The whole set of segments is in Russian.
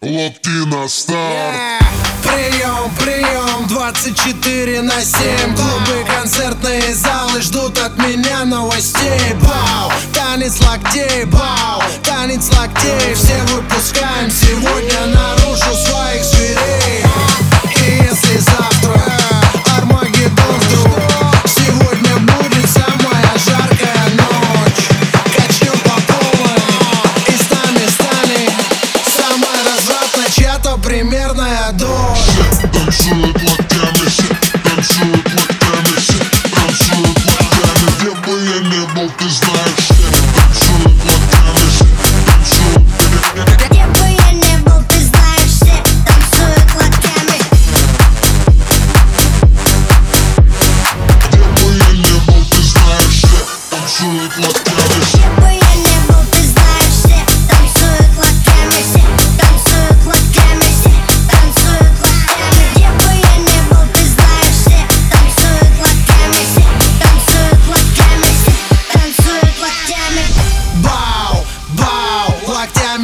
Локти на старт. Прием, прием, 24 на 7 Клубы, концертные залы ждут от меня новостей. Бау, танец локтей, бау, танец локтей Все на smoke is last.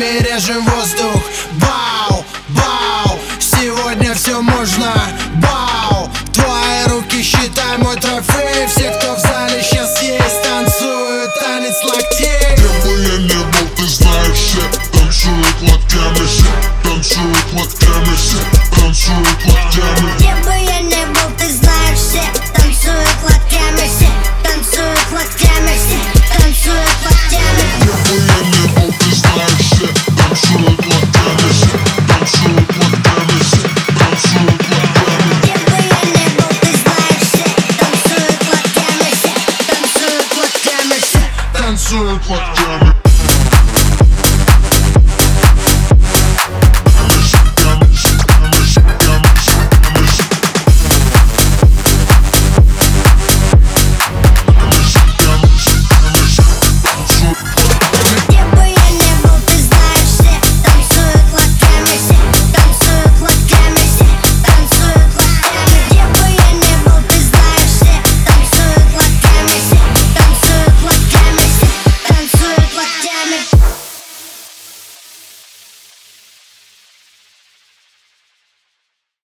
руками режем воздух. Бау, бау, сегодня все можно. Бау, твои руки считай мой трофей. Все, кто в зале сейчас есть, танцуют танец локтей. Кого я не был, ты знаешь все Танцуют локтями все, танцуют локтями все Танцуют локтями. все cancelled, fuck Germany